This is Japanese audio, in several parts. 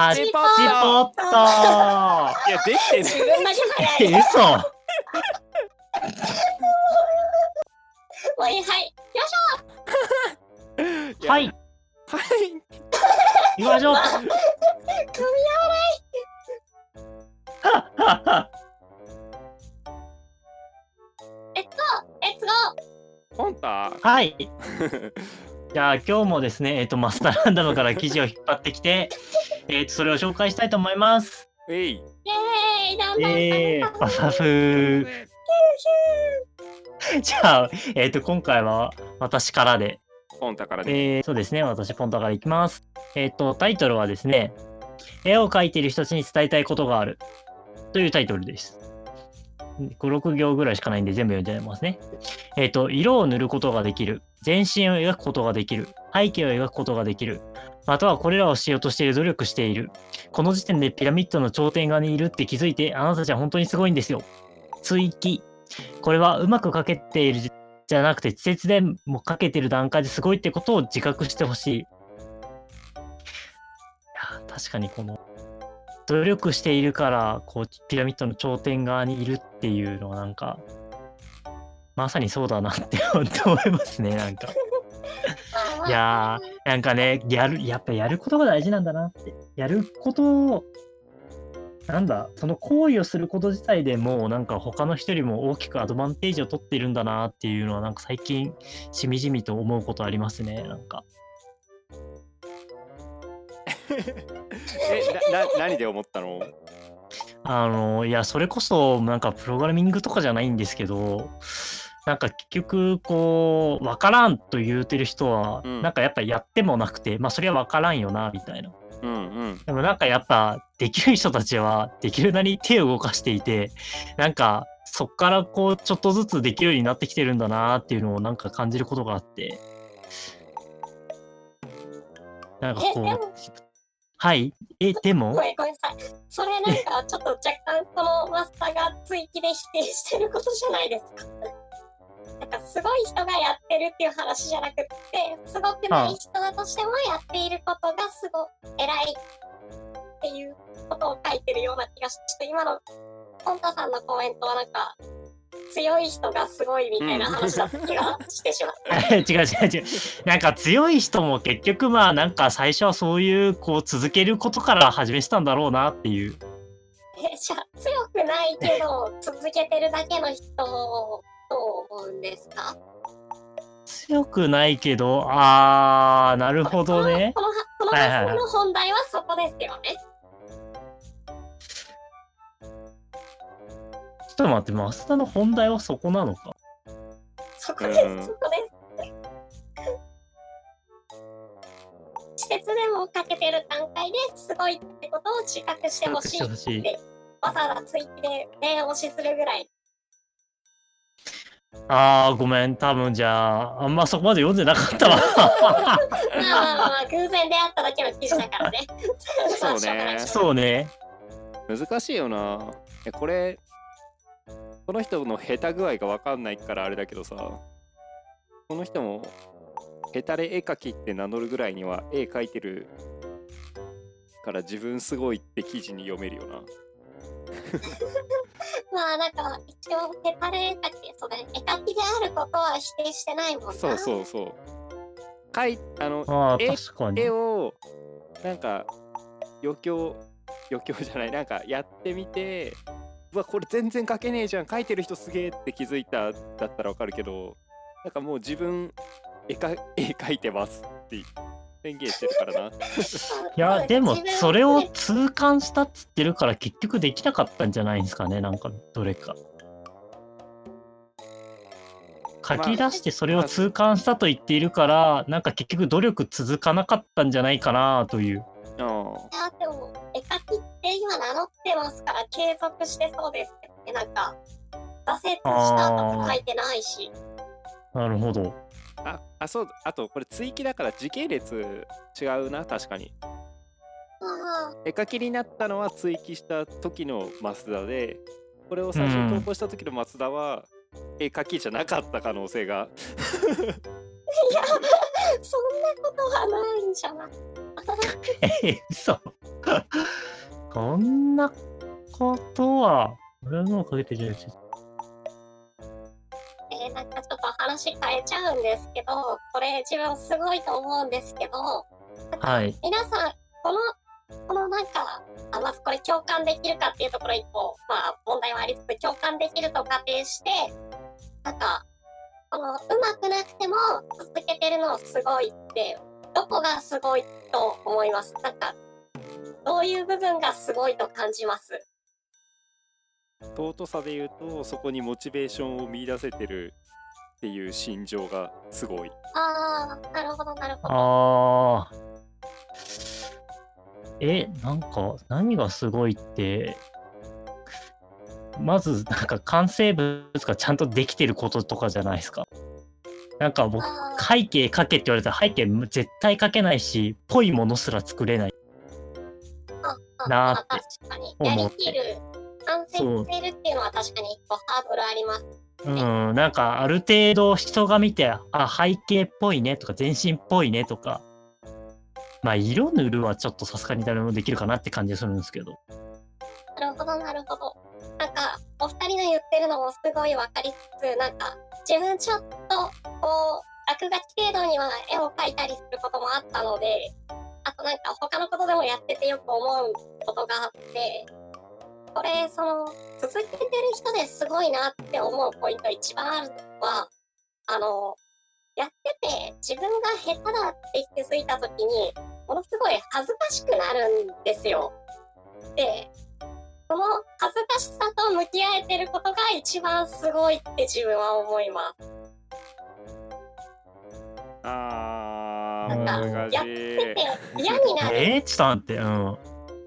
ハチポットいやできて自ね分だけ早い。え嘘。もういいはい。よいしょ。はい。はい。行きましょう。組みレッツゴーポンタ。はい。じゃあ今日もですね、えっ、と、マスターランダムから記事を引っ張ってきて、えっ、と、それを紹介したいと思います。えいイェーイだんだんえー、パパフー。じゃあ、えっ、と、今回は私からで、ポンタからねえー、そうですね、私、ポンタからいきます。えっ、と、タイトルはですね、絵を描いている人たちに伝えたいことがあるというタイトルです。5、6行ぐらいしかないんで全部読んじゃいますね。えっ、と、色を塗ることができる。全身を描くことができる。背景を描くことができる。またはこれらをしようとしている努力している。この時点でピラミッドの頂点側にいるって気づいて、あなたたちは本当にすごいんですよ。追記。これはうまく描けているじゃなくて、稚拙でも描けてる段階ですごいってことを自覚してほしい。いや確かにこの、努力しているから、こう、ピラミッドの頂点側にいるっていうのはなんか、まさにそうだなって思いますね、なんか。いやー、なんかね、やる、やっぱやることが大事なんだなって。やることを、なんだ、その行為をすること自体でもうなんか他の人よりも大きくアドバンテージを取っているんだなっていうのはなんか最近しみじみと思うことありますね、なんか。えなな何で思ったの？あの、いや、それこそなんかプログラミングとかじゃないんですけど、なんか結局こう、わからんと言うてる人は、うんなんかやっぱやってもなくて、まあそれはわからんよな、みたいな。うんうんでもなんかやっぱできる人たちはできるなりに手を動かしていてなんかそっからこうちょっとずつできるようになってきてるんだなっていうのをなんか感じることがあってなんかこうはいえでも？ごめんごめんなさい。それなんかちょっと若干このマスターが追記で否定してることじゃないですか。なんかすごい人がやってるっていう話じゃなくって、すごくない人だとしてもやっていることがすごい偉いっていうことを書いてるような気がし、ちょっと今のポンタさんのコメントはなんか強い人がすごいみたいな話だった気がしてしまった。違う違う違うなんか強い人も結局まあなんか最初はそういうこう続けることから始めてたんだろうなっていうえじゃあ強くないけど続けてるだけの人と思うんですか？強くないけどあーなるほどねこの話の本題はそこですよね。ちょっと待って増田の本題はそこなのか？そこです、うんそこです。施設でもかけてる段階ですごいってことを自覚してほしいしてわざわざ追記で念押しするぐらい。あーごめん。多分じゃああんまそこまで読んでなかったわ。まあまあまあまあ、偶然出会っただけの記事だからね。そうね。そうね。難しいよな。えこれこの人の下手具合が分かんないからあれだけどさ。この人も下手で絵描きって名乗るぐらいには絵描いてるから自分すごいって記事に読めるよな まあなんか一応ペタレ絵描き、そうだね、絵描きであることは否定してないもんな。そうそうそう。描いあのああえ確かに。絵をなんか余興余興じゃない。なんかやってみてうわこれ全然描けねえじゃん。描いてる人すげえって気づいただったらわかるけどなんかもう自分絵か絵描いてますって宣言してるからな。いやでもそれを痛感したっつってるから結局できなかったんじゃないんですかねなんかどれか。書き出してそれを痛感したと言っているからなんか結局努力続かなかったんじゃないかなという。あいやでも絵描きって今名乗ってますから継続してそうですけどねなんか挫折したとか書いてないし。なるほどああそうあとこれ追記だから時系列違うな確かに。あ絵描きになったのは追記した時の増田でこれを最初に投稿した時の増田は絵描きじゃなかった可能性が。ーいやそんなことはないんじゃない？え嘘。こんなことは、俺はもうかけてるやつ。話変えちゃうんですけど、これ自分すごいと思うんですけど、はい。皆さん、この、このなんか、あまずこれ共感できるかっていうところ一個、まあ問題はありつつ共感できると仮定して、なんか、このうまくなくても続けてるのすごいって、どこがすごいと思います？なんか、どういう部分がすごいと感じます？尊さで言うとそこにモチベーションを見出せてるっていう心情がすごいああ、なるほど、なるほど。ああ。え、なんか、何がすごいって、まず、なんか、完成物がちゃんとできてることとかじゃないですか。なんか僕、背景書けって言われたら背景絶対書けないし、ぽいものすら作れない。あなーって思ってりきる、完成させるっていうのは確かに一個ハードルあります。うん、なんかある程度人が見て、あ、背景っぽいねとか、全身っぽいねとか、まあ、色塗るはちょっとさすがに誰もできるかなって感じがするんですけど。なるほど、なるほど。なんか、お二人の言ってるのもすごいわかりつつ、なんか、自分ちょっと、こう、落書き程度には絵を描いたりすることもあったので、あとなんか他のことでもやっててよく思うことがあって、これ、その、続けてる人ですごいなって思うポイント一番あるのは、あの、やってて自分が下手だって気づいた時に、ものすごい恥ずかしくなるんですよ。で、その恥ずかしさと向き合えてることが一番すごいって自分は思います。あーなんか難しやってて嫌になる。えー、ちょっと待って、うん。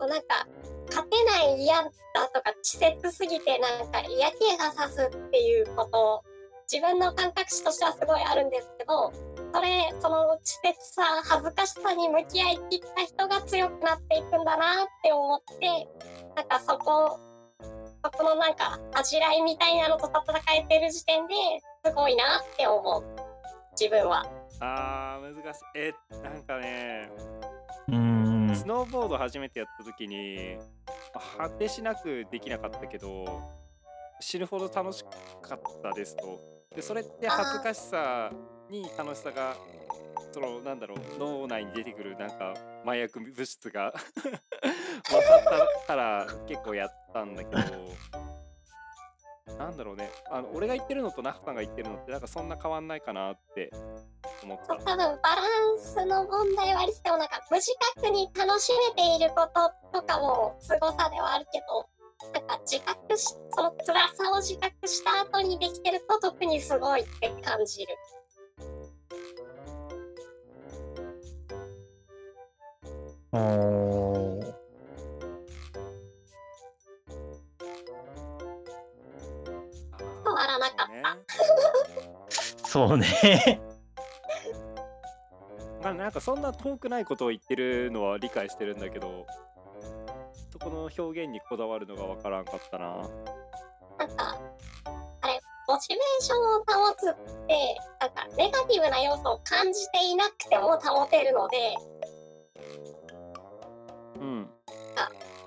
なんか、勝てない嫌だとか、稚拙すぎてなんか嫌気がさすっていうこと、自分の感覚値としてはすごいあるんですけど、それ、その稚拙さ、恥ずかしさに向き合いきった人が強くなっていくんだなって思って、なんかそこ、そこのなんか恥じらいみたいなのと戦えてる時点ですごいなって思う。自分は。あー難しいえなんかねうーん。スノーボード初めてやった時に果てしなくできなかったけど死ぬほど楽しかったですと。でそれって恥ずかしさに楽しさがそのなんだろう脳内に出てくるなんか麻薬物質が 勝ったから結構やったんだけどなんだろうね。あの俺が言ってるのとナフさんが言ってるのってなんかそんな変わんないかなって思った。多分バランスの問題はありつつもなんか無自覚に楽しめていることとかも凄さではあるけどなんか自覚しその辛さを自覚した後にできてると特にすごいって感じる。おー。変わらなかっねそうね。まあなんかそんな遠くないことを言ってるのは理解してるんだけどそこの表現にこだわるのがわからんかったな。なんかあれモチベーションを保つってなんかネガティブな要素を感じていなくても保てるのでうん。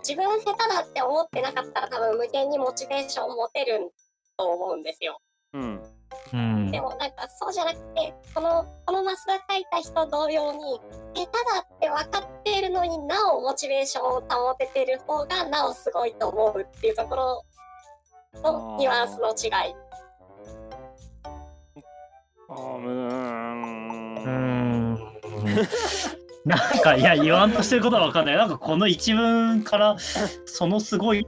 自分下手だって思ってなかったら多分無限にモチベーションを持てると思うんですよ。うんうんで。もなんかそうじゃなくてこのこのマスダ書いた人同様に下手だって分かっているのになおモチベーションを保ててる方がなおすごいと思うっていうところのニュアンスの違い。あーうーん。なんか、いや、言わんとしてることはわかんない。なんか、この一文から、そのすごい、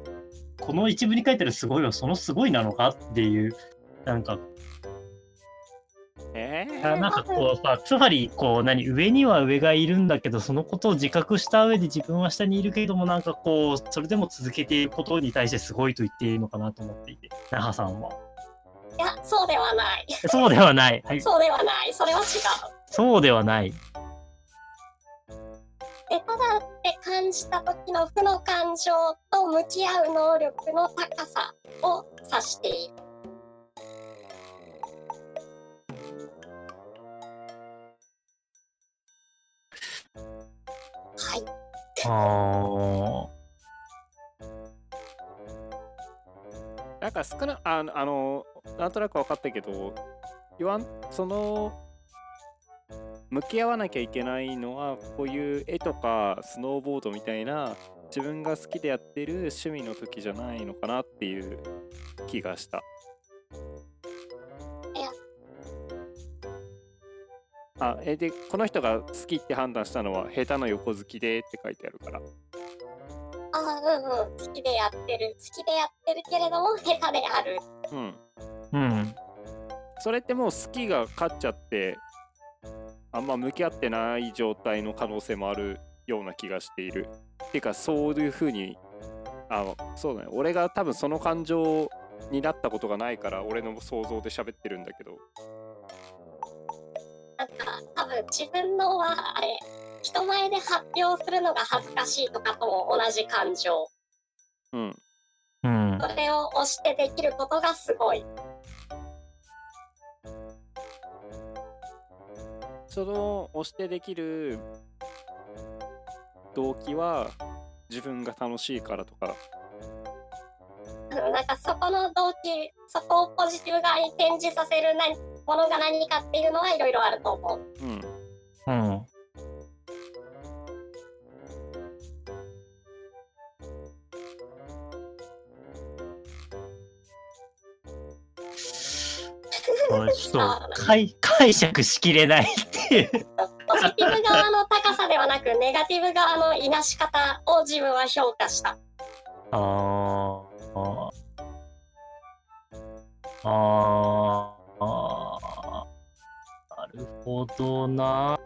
この一文に書いてるすごいは、そのすごいなのかっていう、なんか、えあなんかこうさ、つまり、こう、何、上には上がいるんだけど、そのことを自覚した上で自分は下にいるけれども、なんかこう、それでも続けていることに対してすごいと言っていいのかなと思っていて、那覇さんは？いやそうではない。そうではない。はい、そうではない。それは違う。そうではない。下手だって感じた時の負の感情と向き合う能力の高さを指している。あなんか少なああのなんとなく分かったけど言わんその向き合わなきゃいけないのはこういう絵とかスノーボードみたいな自分が好きでやってる趣味の時じゃないのかなっていう気がした。あえでこの人が好きって判断したのは下手な横好きでって書いてあるから。あうんうん好きでやってる好きでやってるけれども下手である。うん。うん。それってもう好きが勝っちゃってあんま向き合ってない状態の可能性もあるような気がしている。っていうかそういうふうにあそうだね。俺が多分その感情になったことがないから俺の想像で喋ってるんだけどなんか多分自分のはあれ人前で発表するのが恥ずかしいとかとも同じ感情。うん。うん。それを押してできることがすごい。その押してできる動機は自分が楽しいからとか。うんなんかそこの動機そこをポジティブ側に転じさせる何ものが何かっていうのはいろいろあると思う。うん。うん。ちょっと解解釈しきれないって。いう。ポジティブ側の高さではなくネガティブ側のいなし方を自分は評価した。あー。あー。あー。あるほどな。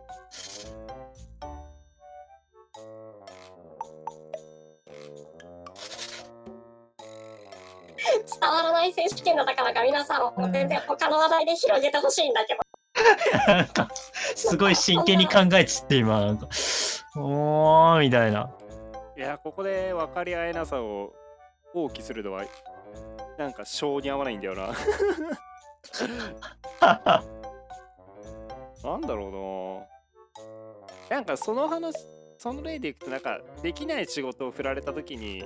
伝わらない選手権だったからか皆さんも全然他の話題で広げてほしいんだけどなんか、すごい真剣に考えちって今、なんか、おーみたいな。いやここで分かり合えなさを放棄するのはなんか性に合わないんだよな なんだろうな。なんかその話その例でいくとなんかできない仕事を振られた時に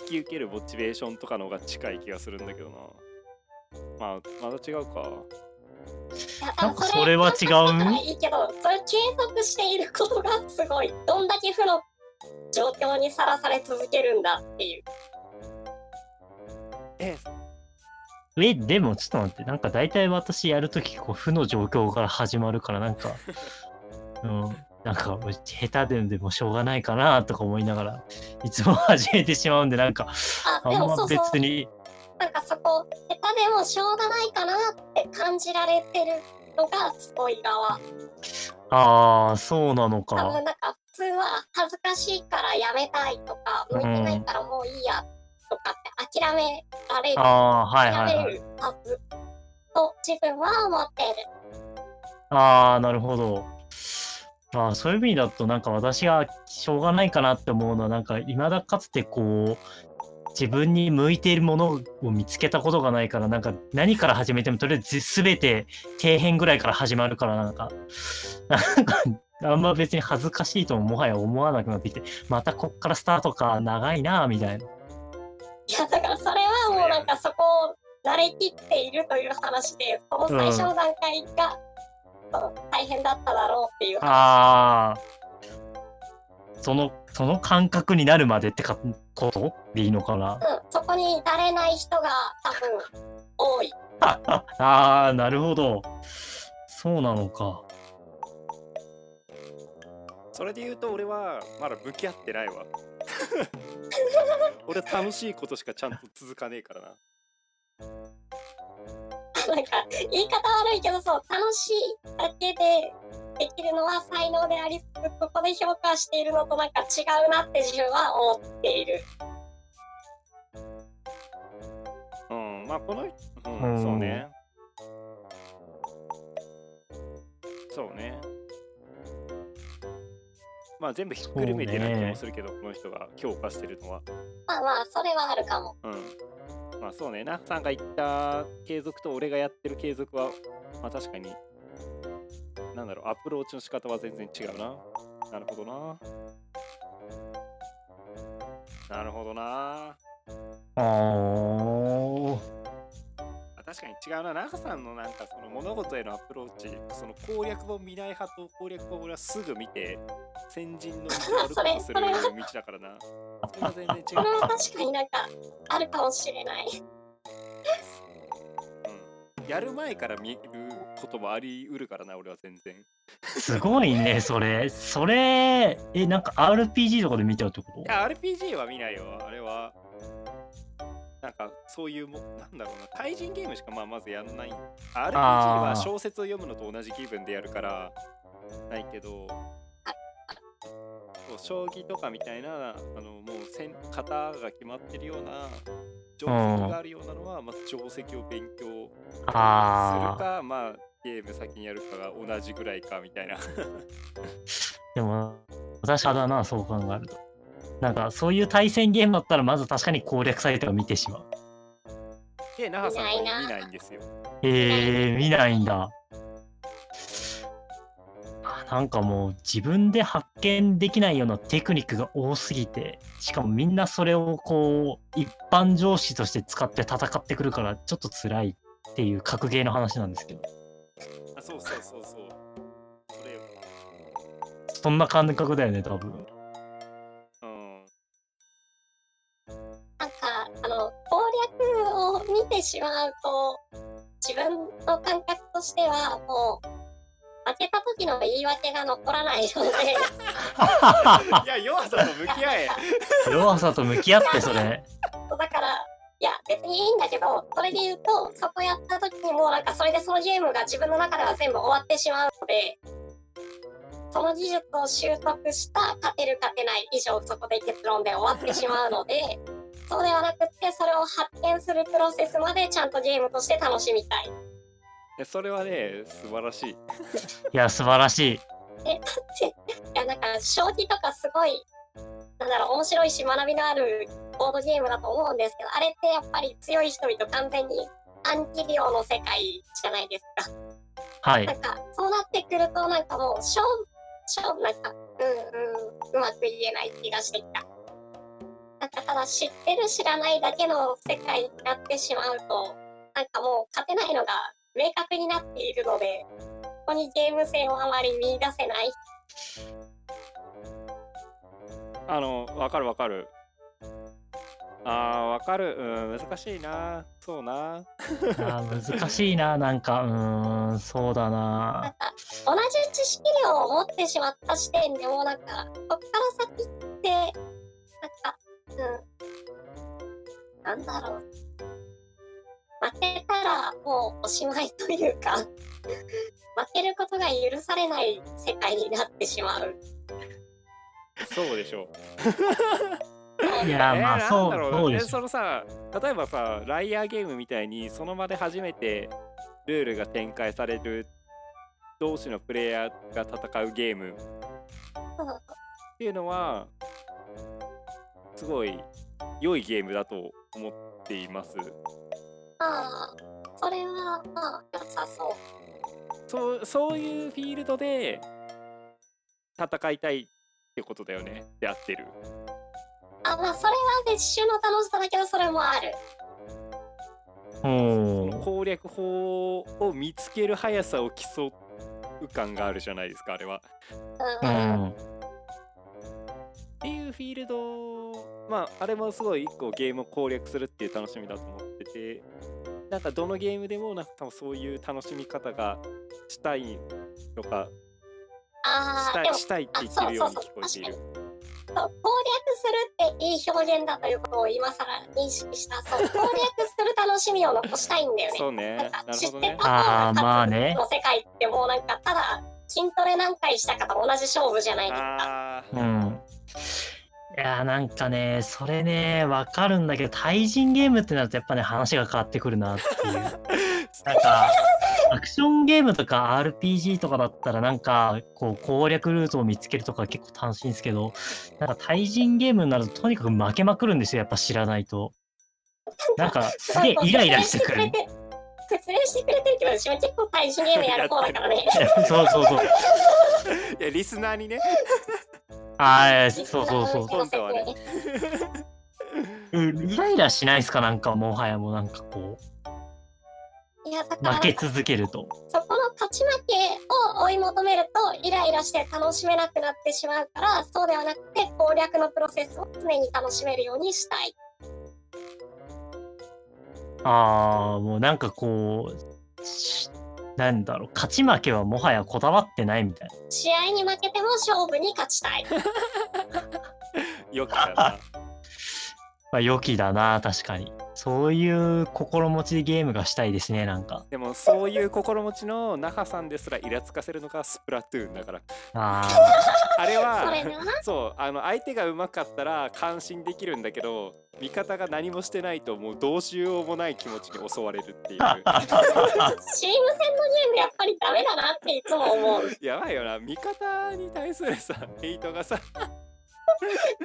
引き受けるモチベーションとかの方が近い気がするんだけどな。まあまた違うか。なんかそれは違う？いいけどそれ継続していることがすごいどんだけ負の状況にさらされ続けるんだっていう。ええ、でもちょっと待って、なんか大体私やるとき、こう、負の状況から始まるから、なんか、うん、なんか、下手ででもしょうがないかなとか思いながら、いつも始めてしまうんで、なんか、ああんまでもそうそう。別に、なんかそこ下手でもしょうがないかなって感じられてるのがすごい側。ああ、そうなの多か。分なんか普通は恥ずかしいからやめたいとか向いてないからもういいやとかって諦められる、ああ、はいはいはい。諦めるはずと自分は思っているああ、なるほど。ああ、そういう意味だと、なんか私がしょうがないかなって思うのは、なんか、未だかつてこう、自分に向いているものを見つけたことがないから、なんか何から始めても、とりあえず全て底辺ぐらいから始まるから、なんか、なんか、あんま別に恥ずかしいとももはや思わなくなってきて、またこっからスタートか、長いな、みたいな。いやだからそれはもうなんかそこを慣れきっているという話でその最初の段階が、大変だっただろうっていう話ああ。その、その感覚になるまでってかこと？でいいのかな？うん、そこに至れない人が多分多い ああ、なるほど。そうなのか。それで言うと俺はまだ向き合ってないわ 俺楽しいことしかちゃんと続かねえからな。なんか言い方悪いけどそう楽しいだけでできるのは才能でありつつここで評価しているのとなんか違うなって自分は思っている。うんまあこのうん、うん。そうね。そうねまあ全部ひっくるめてな気もするけど、この人が評価してるのは。まあまあそれはあるかも。うん。まあそうね。ナフさんが言った継続と俺がやってる継続はまあ確かになんだろう。アプローチの仕方は全然違うな。なるほどな。なるほどな。あー。あ確かに違うな。中さんのなんかその物事へのアプローチその攻略本見ない派と攻略本俺はすぐ見て先人の 道を歩こうとするそれ道だからな。それは全然違う。これは確かになんかあるかもしれない。うん。やる前から見ることもあり得るからな俺は全然。すごいね、それ。それ、え、なんか RPG とかで見ちゃうってこと？いや RPG は見ないよ。あれは。なんかそういうもなんだろうな。対人ゲームしかまあまずやんない。RPG は小説を読むのと同じ気分でやるからないけど将棋とかみたいなあのもう戦型が決まってるような定石があるようなのは、まず定石を勉強するあかまあゲーム先にやるかが同じぐらいかみたいなあ、でも、確かだな、そう考えると。なんか、そういう対戦ゲームだったら、まず確かに攻略サイトを見てしまう。で那覇さんは見ないな見ないんですよえー、見ないんだ。あなんかもう自分で発見できないようなテクニックが多すぎて、しかもみんなそれをこう、一般常識として使って戦ってくるから、ちょっと辛いっていう格ゲーの話なんですけど、あそうそうそうそう。それよそんな感覚だよね、多分。うん。なんかあの攻略を見てしまうと自分の感覚としてはもう負けた時の言い訳が残らないのでいや弱さと向き合え 弱さと向き合って、それ。だからいや別にいいんだけどそれで言うとそこやった時にもうなんかそれでそのゲームが自分の中では全部終わってしまうのでその技術を習得した勝てる勝てない以上そこで結論で終わってしまうのでそうではなくってそれを発見するプロセスまでちゃんとゲームとして楽しみたい。いやそれはね素晴らしいいや、素晴らしい。えだっていやなんか将棋とかすごいなんだろう面白いし学びのあるボードゲームだと思うんですけどあれってやっぱり強い人々完全に暗記量の世界じゃないですか。はいな。んかそうなってくるとなんかもう勝負勝負なんかうんうんうまく言えない気がしてきた。なんかただ知ってる知らないだけの世界になってしまうとなんかもう勝てないのが明確になっているのでここにゲーム性をあまり見出せない。あのわかるわかる。あーわかる。うん難しいな。そうな。あー難しいな、なんか、うーん、そうだな。んな。か同じ知識量を持ってしまった時点でもうなんかこっから先ってなんかうんなんだろう負けたらもうおしまいというか 負けることが許されない世界になってしまう。そうでしょいや、えーまあ、そう、だろえそうです。そのさ例えばさライアーゲームみたいにその場で初めてルールが展開される同士のプレイヤーが戦うゲームっていうのはすごい良いゲームだと思っていますああそれはまあ良さそう。そうそういうフィールドで戦いたいってことだよねで合ってるあまあそれは別種の楽しさだけどそれもある。おー攻略法を見つける速さを競う感があるじゃないですかあれは。うんうん。っていうフィールドまああれもすごい一個ゲームを攻略するっていう楽しみだと思っててなんかどのゲームでもなんか多分そういう楽しみ方がしたいとかしたああでもいしたいって言ってるように聞こえている。そう攻略するっていい表現だということを今更認識した。そう攻略する楽しみを残したいんだよね。そうねなんほどね知ってた。あーまあねの世界ってもうなんかただ筋トレ何回したかと同じ勝負じゃないですか。いやーなんかね、それね、わかるんだけど、対人ゲームってなるとやっぱね、話が変わってくるなっていう。なんか、アクションゲームとか RPG とかだったらなんか、こう攻略ルートを見つけるとか結構楽しいんですけど、なんか対人ゲームになるととにかく負けまくるんですよ、やっぱ知らないと。なんか、すげえイライラしてくる。説明してくれてるけど、私も結構対人ゲームやる方だからね。そうそうそう。いやリスナーにねああ、そうそうそう。本当はねうんイライラしないですか？なんかもはやもうなんかこいや、だう、から負け続けると。そこの勝ち負けを追い求めるとイライラして楽しめなくなってしまうからそうではなくて攻略のプロセスを常に楽しめるようにしたいああ、もうなんかこう、しなんだろう、勝ち負けはもはやこだわってないみたいな。試合に負けても勝負に勝ちたい よくだな。まあ、良きだな、確かに。そういう心持ちでゲームがしたいですね、なんか。でもそういう心持ちの那覇さんですらイラつかせるのがスプラトゥーンだから。あ あれはそれなそうあの相手が上手かったら感心できるんだけど味方が何もしてないともうどうしようもない気持ちに襲われるっていうあ。チーム戦のゲームやっぱりダメだなっていつも思うやばいよな味方に対するさヘイトがさ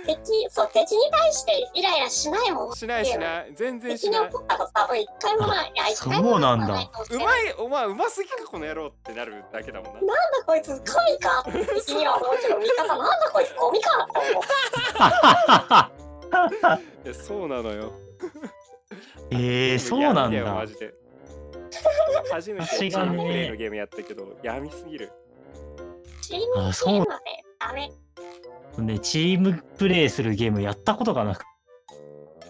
敵そう敵に対してイライラしないもん。しないしない。全然しない。敵に怒ったこと多分一回もない。いや一回もそうなんだ。うまいお前うますぎかこの野郎ってなるだけだもんな。なんだこいつ神か。敵には思うけど味方なんだこいつ。ゴミか。って思うあ。いやそうなのよ。えー、そうなんだ。マ。ジで。初めてチームプレイのゲームやったけど闇すぎる。チームゲあそうームはねダメね、チームプレイするゲームやったことがなく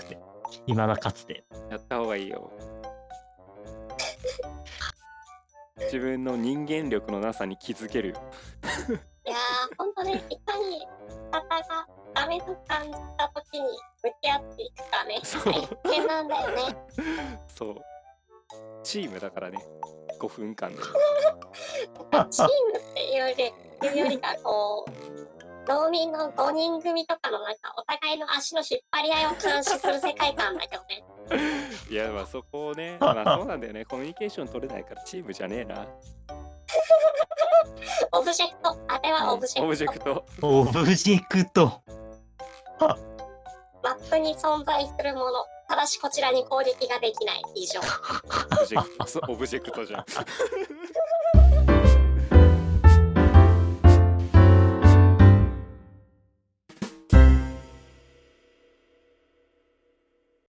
て、いまだかつて。やった方がいいよ。自分の人間力のなさに気づける。いやーほんとねいかに味方がダメと感じた時に向き合っていくかね。そう。大変なんだよね。そう。チームだからね。5分間で。チームっていうよりいうよりかこう農民の5人組とかのなんかお互いの足の引っ張り合いを監視する世界観だけどね。いやまあそこをね まあそうなんだよね。コミュニケーション取れないからチームじゃねえな。オブジェクト。あれはオブジェクト。オブジェクト。オブジェクト。マップに存在するもの。ただしこちらに攻撃ができない。以上。オブジェクト。そうオブジェクトじゃん